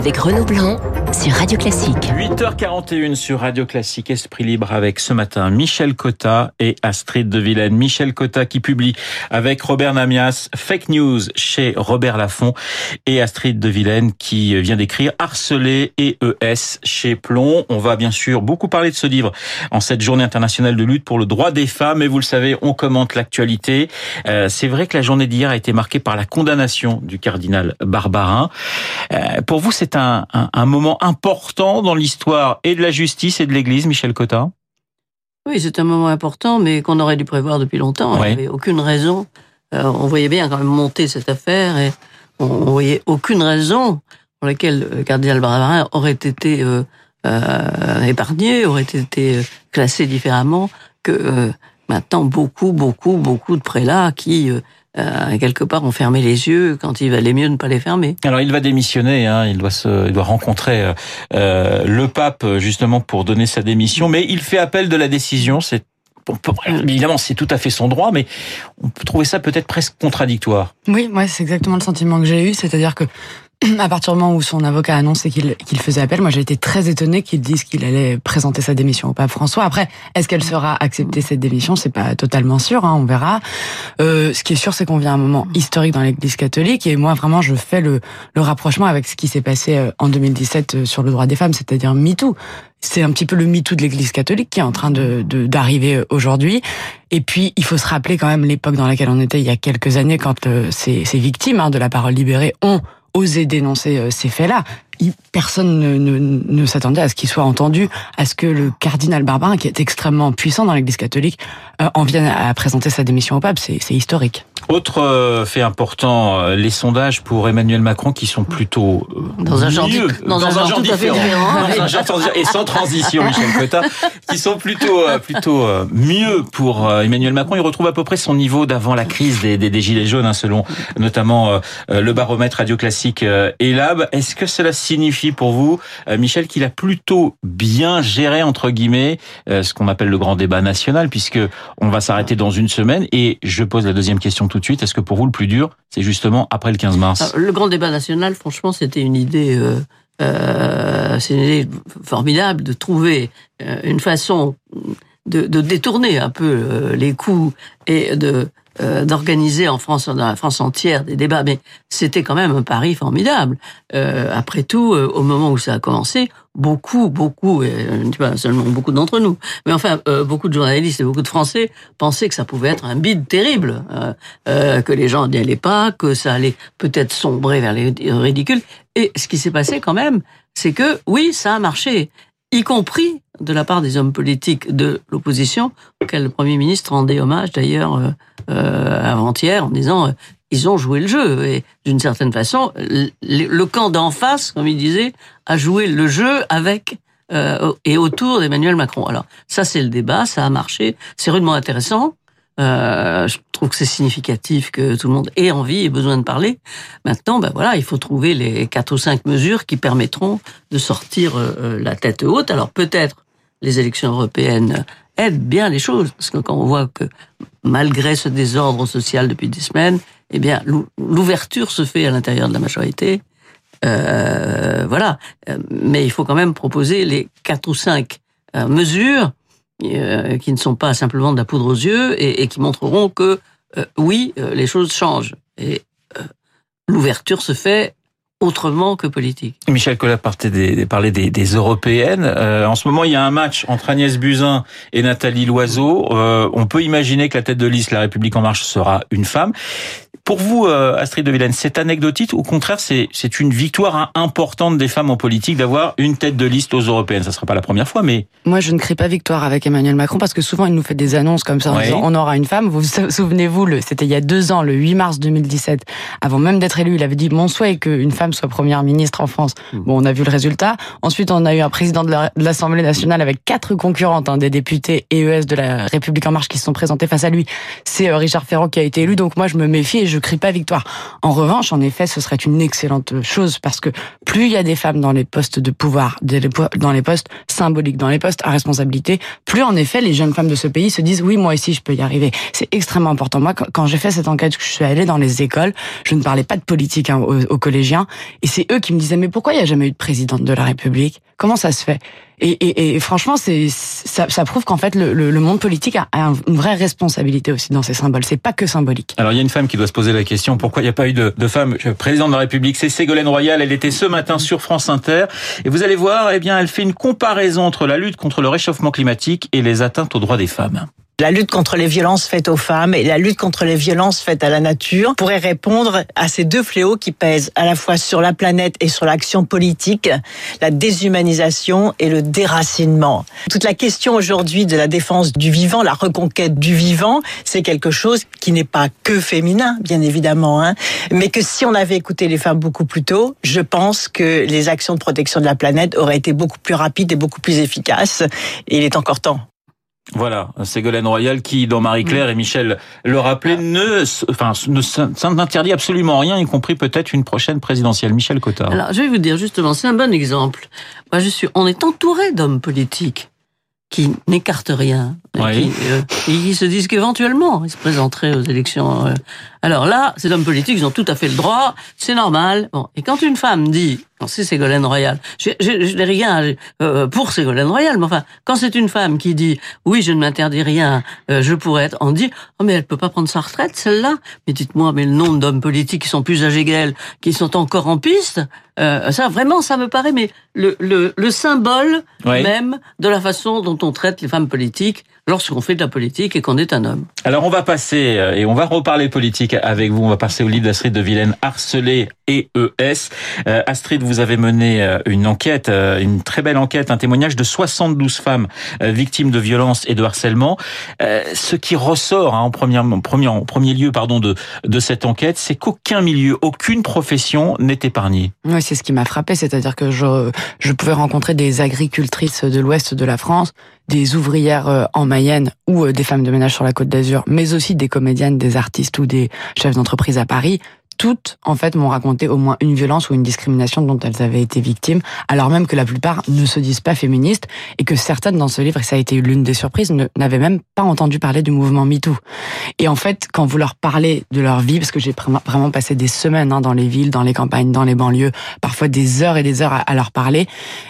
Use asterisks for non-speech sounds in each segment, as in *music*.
avec Renaud Blanc sur Radio Classique. 8h41 sur Radio Classique, Esprit Libre avec ce matin Michel Cotta et Astrid de Vilaine. Michel Cotta qui publie avec Robert Namias Fake News chez Robert Laffont et Astrid de Vilaine qui vient d'écrire Harcelé et ES chez Plomb. On va bien sûr beaucoup parler de ce livre en cette journée internationale de lutte pour le droit des femmes et vous le savez, on commente l'actualité. Euh, c'est vrai que la journée d'hier a été marquée par la condamnation du cardinal Barbarin. Euh, pour vous, c'est un, un moment important dans l'histoire et de la justice et de l'Église, Michel Cotta Oui, c'est un moment important, mais qu'on aurait dû prévoir depuis longtemps. Il n'y avait aucune raison. Euh, on voyait bien quand même monter cette affaire et on, voyait aucune raison pour laquelle le cardinal Barbarin aurait été euh, euh, épargné, aurait été classé différemment que euh, maintenant beaucoup, beaucoup, beaucoup de prélats qui euh, quelque part ont fermé les yeux quand il valait mieux ne pas les fermer. Alors il va démissionner, hein, il doit se, il doit rencontrer euh, le pape justement pour donner sa démission, mais il fait appel de la décision. C'est évidemment c'est tout à fait son droit, mais on peut trouver ça peut-être presque contradictoire. Oui, moi c'est exactement le sentiment que j'ai eu, c'est-à-dire que à partir du moment où son avocat a annoncé qu'il qu'il faisait appel, moi j'ai été très étonnée qu'il dise qu'il allait présenter sa démission au pape François. Après, est-ce qu'elle sera acceptée cette démission? C'est pas totalement sûr, hein, on verra. Euh, ce qui est sûr, c'est qu'on vient à un moment historique dans l'Église catholique, et moi vraiment je fais le, le rapprochement avec ce qui s'est passé euh, en 2017 euh, sur le droit des femmes, c'est-à-dire MeToo. C'est un petit peu le MeToo de l'Église catholique qui est en train de d'arriver euh, aujourd'hui. Et puis, il faut se rappeler quand même l'époque dans laquelle on était il y a quelques années, quand ces, ces victimes hein, de la parole libérée ont oser dénoncer euh, ces faits-là. Personne ne, ne, ne s'attendait à ce qu'il soit entendu, à ce que le cardinal Barbarin, qui est extrêmement puissant dans l'Église catholique, euh, en vienne à présenter sa démission au pape. C'est historique. Autre euh, fait important, les sondages pour Emmanuel Macron qui sont plutôt dans un genre, mieux, dans, dans un, genre, genre différent, différent dans un genre et sans transition, Michel Cotta, qui sont plutôt plutôt mieux pour Emmanuel Macron. Il retrouve à peu près son niveau d'avant la crise des, des, des gilets jaunes, hein, selon notamment le baromètre radio classique Elab. Est-ce que cela signifie pour vous, Michel, qu'il a plutôt bien géré entre guillemets ce qu'on appelle le grand débat national, puisque on va s'arrêter dans une semaine. Et je pose la deuxième question tout de suite. Est-ce que pour vous le plus dur, c'est justement après le 15 mars? Alors, Le grand débat national, franchement, c'était une idée. Euh, euh, c'est formidable de trouver une façon de, de détourner un peu les coups et de euh, d'organiser en France, dans la France entière, des débats, mais c'était quand même un pari formidable. Euh, après tout, euh, au moment où ça a commencé, beaucoup, beaucoup, et pas seulement beaucoup d'entre nous, mais enfin beaucoup de journalistes et beaucoup de Français pensaient que ça pouvait être un bide terrible, que les gens n'y allaient pas, que ça allait peut-être sombrer vers les ridicules. Et ce qui s'est passé quand même, c'est que oui, ça a marché y compris de la part des hommes politiques de l'opposition, auquel le Premier ministre rendait hommage d'ailleurs euh, euh, avant-hier en disant euh, ils ont joué le jeu et d'une certaine façon le, le camp d'en face, comme il disait, a joué le jeu avec euh, et autour d'Emmanuel Macron. Alors ça c'est le débat, ça a marché, c'est rudement intéressant. Euh, je trouve que c'est significatif que tout le monde ait envie et besoin de parler. Maintenant, ben voilà, il faut trouver les quatre ou cinq mesures qui permettront de sortir euh, la tête haute. Alors peut-être les élections européennes aident bien les choses, parce que quand on voit que malgré ce désordre social depuis des semaines, eh bien l'ouverture se fait à l'intérieur de la majorité. Euh, voilà, mais il faut quand même proposer les quatre ou cinq euh, mesures euh, qui ne sont pas simplement de la poudre aux yeux et, et qui montreront que euh, oui, euh, les choses changent. Et l'ouverture se fait autrement que politique. Michel Collat parlait des, parlait des, des européennes. Euh, en ce moment, il y a un match entre Agnès Buzyn et Nathalie Loiseau. Euh, on peut imaginer que la tête de liste La République en marche sera une femme. Pour vous, Astrid de Villene, c'est anecdotique ou au contraire, c'est une victoire importante des femmes en politique d'avoir une tête de liste aux européennes? Ça ne sera pas la première fois, mais... Moi, je ne crie pas victoire avec Emmanuel Macron parce que souvent, il nous fait des annonces comme ça en oui. disant on aura une femme. Vous vous souvenez-vous, c'était il y a deux ans, le 8 mars 2017, avant même d'être élu, il avait dit mon souhait est qu'une femme soit première ministre en France. Bon, on a vu le résultat. Ensuite, on a eu un président de l'Assemblée nationale avec quatre concurrentes, hein, des députés EES de la République en marche qui se sont présentés face à lui. C'est Richard Ferrand qui a été élu, donc moi, je me méfie et je crie pas victoire. En revanche, en effet, ce serait une excellente chose parce que plus il y a des femmes dans les postes de pouvoir, dans les postes symboliques, dans les postes à responsabilité, plus en effet les jeunes femmes de ce pays se disent oui, moi aussi je peux y arriver. C'est extrêmement important. Moi, quand j'ai fait cette enquête, je suis allée dans les écoles, je ne parlais pas de politique hein, aux, aux, collégiens Et c'est eux qui me disaient, mais pourquoi il n'y a jamais eu de présidente de la République? Comment ça se fait? Et, et, et, franchement, c'est ça, ça, prouve qu'en fait le, le, monde politique a, une vraie responsabilité aussi dans ces symboles. C'est pas que symbolique. Alors il y a une femme qui doit se poser la question pourquoi il n'y a pas eu de, de femme présidente de la République? C'est Ségolène Royal. Elle était ce matin sur France Inter. Et vous allez voir, eh bien, elle fait une comparaison entre la lutte contre le réchauffement climatique et les atteintes aux droits des femmes la lutte contre les violences faites aux femmes et la lutte contre les violences faites à la nature pourrait répondre à ces deux fléaux qui pèsent à la fois sur la planète et sur l'action politique, la déshumanisation et le déracinement. Toute la question aujourd'hui de la défense du vivant, la reconquête du vivant, c'est quelque chose qui n'est pas que féminin, bien évidemment, hein, mais que si on avait écouté les femmes beaucoup plus tôt, je pense que les actions de protection de la planète auraient été beaucoup plus rapides et beaucoup plus efficaces. Et il est encore temps. Voilà, Ségolène Royal qui, dans Marie-Claire et Michel le rappelaient, ne, enfin, ne n'interdit absolument rien, y compris peut-être une prochaine présidentielle. Michel Cotard. Alors, je vais vous dire justement, c'est un bon exemple. Moi, je suis, on est entouré d'hommes politiques qui n'écartent rien, oui. Euh, et, qui, se disent qu'éventuellement ils se présenteraient aux élections. Euh. Alors là, ces hommes politiques, ils ont tout à fait le droit, c'est normal. Bon, et quand une femme dit, c'est Ségolène Royal, je, n'ai rien euh, pour Ségolène Royal, mais enfin, quand c'est une femme qui dit, oui, je ne m'interdis rien, je pourrais être, on dit, oh mais elle peut pas prendre sa retraite, celle-là. Mais dites-moi, mais le nombre d'hommes politiques qui sont plus âgés qu'elle, qui sont encore en piste, ça vraiment, ça me paraît, mais le, le, le symbole même de la façon dont on traite les femmes politiques lorsqu'on fait de la politique et qu'on est un homme. Alors on va passer, euh, et on va reparler politique avec vous, on va passer au livre d'Astrid de Vilaine, Harcelé et ES. Euh, Astrid, vous avez mené euh, une enquête, une très belle enquête, un témoignage de 72 femmes victimes de violences et de harcèlement. Ce qui ressort hein, en, premier, en, premier, lieu pardon, de, cette enquête, c'est qu'aucun milieu, aucune profession n'est épargnée. Oui, c'est ce qui m'a frappé, c'est-à-dire que je, pouvais rencontrer des agricultrices de l'ouest de la France, des ouvrières euh, en Mayenne ou euh, des femmes de ménage sur la Côte d'Azur, mais aussi des comédiennes, des artistes ou des chefs d'entreprise à Paris, toutes, en fait, m'ont raconté au moins une violence ou une discrimination dont elles avaient été victimes, alors même que la plupart ne se disent pas féministes et que certaines dans ce livre, et ça a été l'une des surprises, n'avaient même pas entendu parler du mouvement MeToo. Et en fait, quand vous leur parlez de leur vie, parce que j'ai vraiment passé des semaines hein, dans les villes, dans les campagnes, dans les banlieues, parfois des heures et des heures à, leur parler,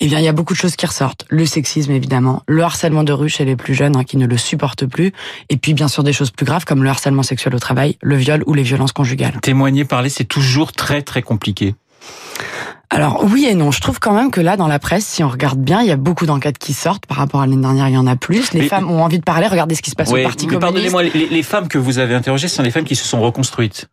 eh bien, il y a beaucoup de choses qui ressortent. Le sexisme, évidemment, le harcèlement de rue chez les plus jeunes hein, qui ne le supportent plus, et puis bien sûr des choses plus graves comme le harcèlement sexuel au travail, le viol ou les violences conjugales. Parler, c'est toujours très très compliqué. Alors oui et non, je trouve quand même que là dans la presse, si on regarde bien, il y a beaucoup d'enquêtes qui sortent. Par rapport à l'année dernière, il y en a plus. Les femmes ont envie de parler. Regardez ce qui se passe au Parti communiste. Pardonnez-moi, les, les, femmes que vous avez interrogées, ce sont les femmes qui se sont reconstruites.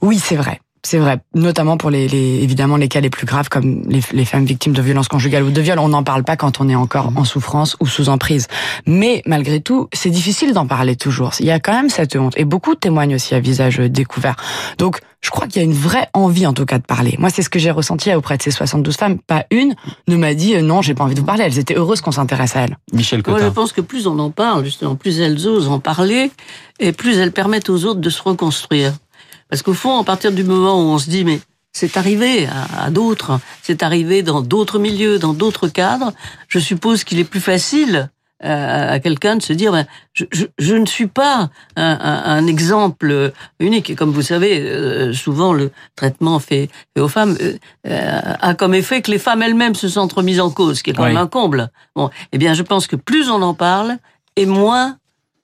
Oui, c'est vrai. C'est vrai, notamment pour les, les, évidemment les cas les plus graves comme les, les, femmes victimes de violences conjugales ou de viol. On n'en parle pas quand on est encore en souffrance ou sous emprise. Mais malgré tout, c'est difficile d'en parler toujours. Il y a quand même cette honte et beaucoup témoignent aussi à visage découvert. Donc, je crois qu'il y a une vraie envie en tout cas de parler. Moi, c'est ce que j'ai ressenti auprès de ces 72 femmes. Pas une ne m'a dit euh, non, j'ai pas envie de vous parler. Elles étaient heureuses qu'on s'intéresse à elles. Michel Cotin. Moi, je pense que plus on en parle, justement, plus elles osent en parler et plus elles permettent aux autres de se reconstruire. Parce qu'au fond, à partir du moment où on se dit, mais c'est arrivé à, d'autres, c'est arrivé dans d'autres milieux, dans d'autres cadres, je suppose qu'il est plus facile euh, à quelqu'un de se dire ben, je, je, je, ne suis pas un, un, exemple unique. Et comme vous savez, euh, souvent le traitement fait, fait aux femmes euh, a comme effet que les femmes elles-mêmes se sentent remises en cause, ce qui est quand même un comble. Bon, eh bien, je pense que plus on en parle, et moins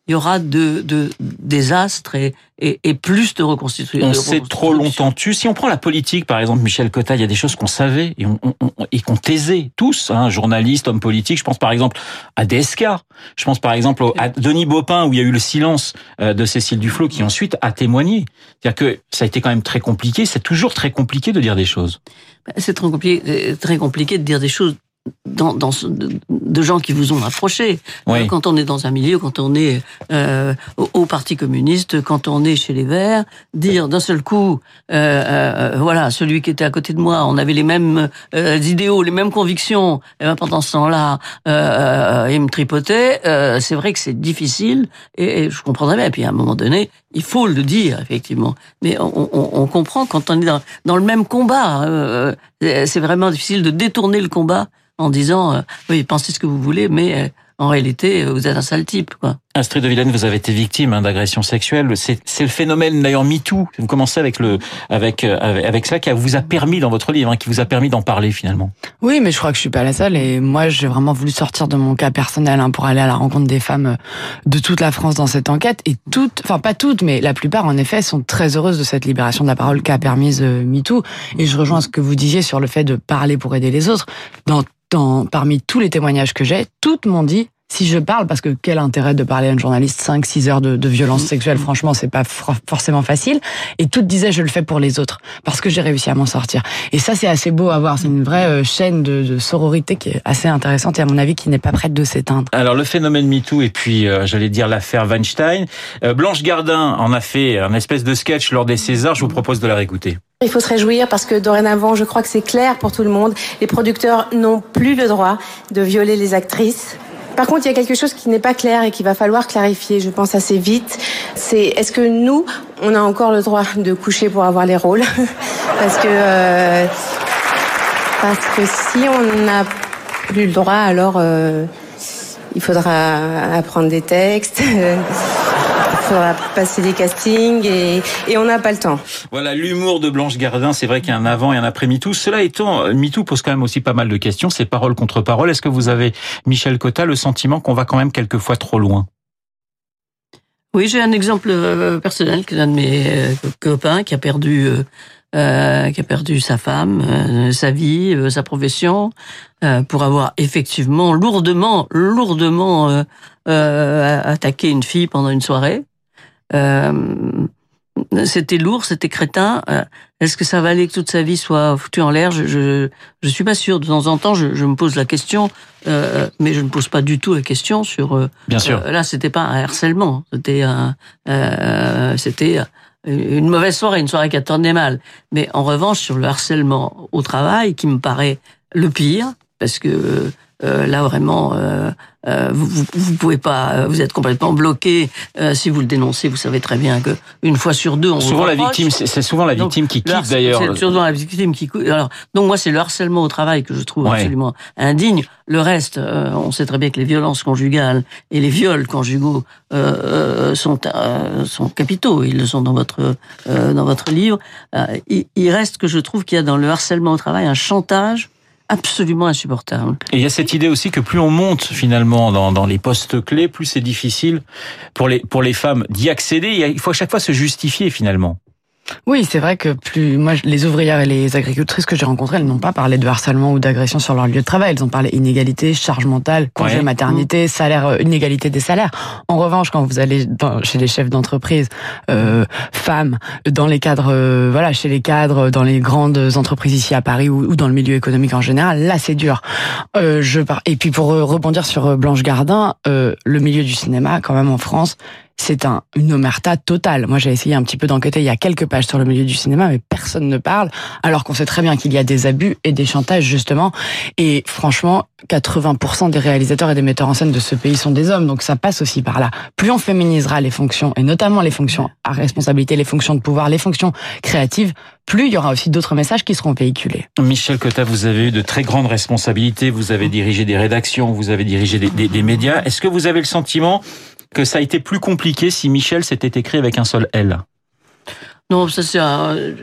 il y aura de, de désastres et, et, et, plus de reconstitution. On s'est trop longtemps tu. Si on prend la politique, par exemple, Michel Cotta, il y a des choses qu'on savait et, on, on, et qu'on taisait tous, hein, journalistes, hommes politiques. Je pense par exemple à DSK. Je pense par exemple à Denis Baupin, où il y a eu le silence euh, de Cécile Duflot, qui ensuite a témoigné. C'est-à-dire que ça a été quand même très compliqué. C'est toujours très compliqué de dire des choses. C'est très compliqué, très compliqué de dire des choses dans, dans de, gens qui vous ont approché. Oui. Quand on est dans un milieu, quand on est euh, au, Parti communiste, quand on est chez les Verts, dire d'un seul coup, euh, euh, voilà, celui qui était à côté de moi, on avait les mêmes euh, idéaux, les mêmes convictions, et ben pendant ce temps-là, euh, il me tripotait. c'est vrai que c'est difficile, et, et, je comprendrais bien. Et puis à un moment donné, il faut le dire effectivement, mais on, on, on comprend quand on est dans, dans le même combat. c'est vraiment difficile de détourner le combat en disant euh, oui pensez ce que vous voulez mais en réalité, vous êtes un sale type, quoi. Astrid de Villene, vous avez été victime hein, d'agression sexuelle. C'est le phénomène d'ailleurs MeToo. Vous commencez avec le avec euh, avec ça qui vous a permis dans votre livre, hein, qui vous a permis d'en parler finalement. Oui, mais je crois que je suis pas la seule. Et moi, j'ai vraiment voulu sortir de mon cas personnel hein, pour aller à la rencontre des femmes euh, de toute la France dans cette enquête. Et toutes, enfin pas toutes, mais la plupart en effet sont très heureuses de cette libération de la parole qu'a permise euh, MeToo. Et je rejoins ce que vous disiez sur le fait de parler pour aider les autres. Dans dans, parmi tous les témoignages que j'ai, toutes m'ont dit si je parle, parce que quel intérêt de parler à une journaliste 5-6 heures de, de violence mmh. sexuelle, franchement, c'est pas forcément facile. Et toutes disaient, je le fais pour les autres, parce que j'ai réussi à m'en sortir. Et ça, c'est assez beau à voir. C'est une vraie euh, chaîne de, de, sororité qui est assez intéressante et à mon avis qui n'est pas prête de s'éteindre. Alors le phénomène MeToo et puis, euh, j'allais dire l'affaire Weinstein. Euh, Blanche Gardin en a fait un espèce de sketch lors des Césars. Je vous propose de la réécouter. Il faut se réjouir parce que dorénavant, je crois que c'est clair pour tout le monde. Les producteurs n'ont plus le droit de violer les actrices. Par contre, il y a quelque chose qui n'est pas clair et qu'il va falloir clarifier, je pense assez vite. C'est est-ce que nous, on a encore le droit de coucher pour avoir les rôles? *laughs* Parce que euh, parce que si on n'a plus le droit, alors euh, il faudra apprendre des textes. *laughs* Il faudra passer des castings et, et on n'a pas le temps. Voilà, l'humour de Blanche Gardin, c'est vrai qu'il y a un avant et un après MeToo. Cela étant, MeToo pose quand même aussi pas mal de questions, c'est parole contre parole. Est-ce que vous avez, Michel Cotta, le sentiment qu'on va quand même quelquefois trop loin? Oui, j'ai un exemple euh, personnel d'un de mes euh, copains qui a perdu... Euh, qui a perdu sa femme, sa vie, sa profession, euh, pour avoir effectivement lourdement, lourdement attaqué une fille pendant une soirée. Euh, c'était lourd, c'était crétin. Euh, est-ce que ça valait que toute sa vie soit foutue en l'air? Je, je, je suis pas sûr. De temps en temps, je, je me pose la question, euh, mais je ne pose pas du tout la question sur. Euh, Bien sûr. là, c'était pas un harcèlement, c'était un, c'était une mauvaise soirée, une soirée qui a tourné mal. Mais en revanche, sur le harcèlement au travail, qui me paraît le pire, parce que euh, là vraiment, euh, euh, vous, vous, pouvez pas, vous êtes complètement bloqué. si vous le dénoncez, vous savez très bien que une fois sur deux, on souvent la victime, c'est souvent la victime qui quitte d'ailleurs. C'est souvent la victime qui quitte. Alors, donc moi, c'est le harcèlement au travail que je trouve absolument indigne. Le reste, on sait très bien que les violences conjugales et les viols conjugaux sont sont capitaux. Ils le sont dans votre dans votre livre. Il, il reste que je trouve qu'il y a dans le harcèlement au travail un chantage absolument insupportable. Et il y a cette idée aussi que plus on monte finalement dans, dans les postes clés, plus c'est difficile pour les, pour les femmes d'y accéder. Il faut à chaque fois se justifier finalement. Oui, c'est vrai que plus moi les ouvrières et les agricultrices que j'ai rencontrées, elles n'ont pas parlé de harcèlement ou d'agression sur leur lieu de travail. Elles ont parlé inégalité, charge mentale, congé maternité, salaire, euh, inégalité des salaires. En revanche, quand vous allez dans, chez les chefs d'entreprise, euh, femmes, dans les cadres, euh, voilà, chez les cadres, dans les grandes entreprises ici à Paris ou, ou dans le milieu économique en général, là c'est dur. Euh, je et puis pour rebondir sur Blanche Gardin, le milieu du cinéma, quand même en France, c'est un, une omerta totale. Moi, j'ai essayé un petit peu d'enquêter. Il y a quelques pages sur le milieu du cinéma, mais personne ne parle, alors qu'on sait très bien qu'il y a des abus et des chantages, justement. Et franchement, 80% des réalisateurs et des metteurs en scène de ce pays sont des hommes, donc ça passe aussi par là. Plus on féminisera les fonctions, et notamment les fonctions à responsabilité, les fonctions de pouvoir, les fonctions créatives, plus il y aura aussi d'autres messages qui seront véhiculés. Michel Cotta, vous avez eu de très grandes responsabilités, vous avez dirigé des rédactions, vous avez dirigé des, des, des médias. Est-ce que vous avez le sentiment que ça a été plus compliqué si Michel s'était écrit avec un seul L non, ça c'est euh,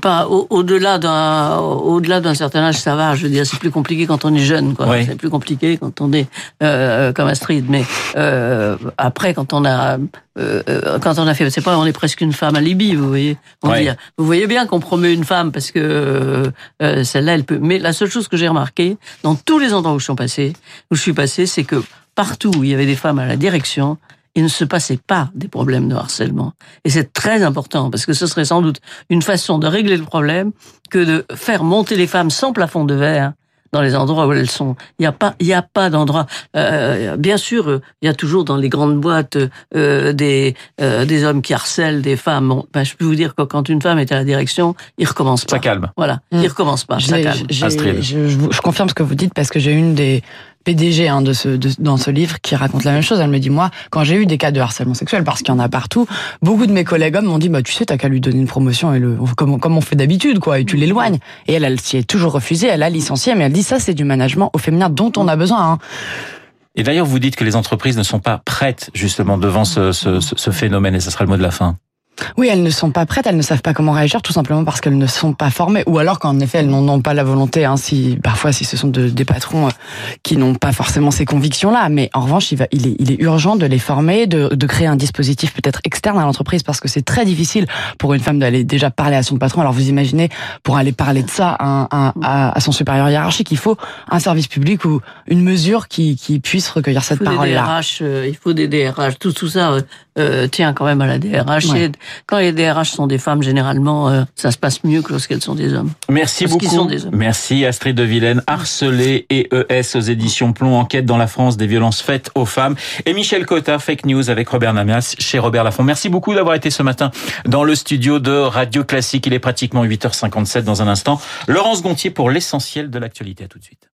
pas au-delà d'un au-delà d'un certain âge, ça va. Je veux dire, c'est plus compliqué quand on est jeune, quoi. C'est plus compliqué quand on est euh, comme Astrid. Mais euh, après, quand on a euh, quand on a fait, c'est pas, on est presque une femme à Libye, vous voyez. On dit, vous voyez bien qu'on promeut une femme parce que celle-là, elle peut. Mais la seule chose que j'ai remarqué dans tous les endroits où je suis passé, où je suis passé, c'est que partout où il y avait des femmes à la direction, il ne se passait pas des problèmes de harcèlement. Et c'est très important parce que ce serait sans doute une façon de régler le problème que de faire monter les femmes sans plafond de verre dans les endroits où elles sont. Il n'y a pas, il y a pas d'endroit. Euh, bien sûr, il y a toujours dans les grandes boîtes euh, des euh, des hommes qui harcèlent des femmes. ben, je peux vous dire que quand une femme est à la direction, il recommence pas. Ça calme. Voilà, il mmh. recommence pas. Ça calme. Je, je, je, confirme ce que vous dites parce que j'ai une des PDG hein, de ce, dans ce livre qui raconte la même chose. Elle me dit, moi, quand j'ai eu des cas de harcèlement sexuel, parce qu'il y en a partout, beaucoup de mes collègues hommes m'ont dit, bah, tu sais, t'as qu'à lui donner une promotion et le, comme, comme on fait d'habitude, quoi, et tu l'éloignes. Et elle, elle s'y est toujours refusée, elle a licencié, mais elle dit, ça, c'est du management au féminin dont on a besoin. Hein. Et d'ailleurs, vous dites que les entreprises ne sont pas prêtes justement devant ce, ce, ce phénomène, et ce sera le mot de la fin. Oui, elles ne sont pas prêtes, elles ne savent pas comment réagir, tout simplement parce qu'elles ne sont pas formées, ou alors qu'en effet elles n'ont pas la volonté. Hein, si parfois, si ce sont de, des patrons euh, qui n'ont pas forcément ces convictions-là, mais en revanche, il, va, il, est, il est urgent de les former, de, de créer un dispositif peut-être externe à l'entreprise, parce que c'est très difficile pour une femme d'aller déjà parler à son patron. Alors vous imaginez, pour aller parler de ça à, à, à son supérieur hiérarchique, il faut un service public ou une mesure qui, qui puisse recueillir cette parole-là. Euh, il faut des DRH, tout, tout ça euh, euh, tient quand même à la DRH. Ouais. Quand les DRH sont des femmes, généralement, euh, ça se passe mieux que lorsqu'elles sont des hommes. Merci Parce beaucoup. Sont des hommes. Merci Astrid de Vilaine, harcelée et ES aux éditions Plomb, enquête dans la France des violences faites aux femmes. Et Michel Cotta, fake news avec Robert Namias chez Robert Laffont. Merci beaucoup d'avoir été ce matin dans le studio de Radio Classique. Il est pratiquement 8h57 dans un instant. Laurence Gontier pour l'essentiel de l'actualité. À tout de suite.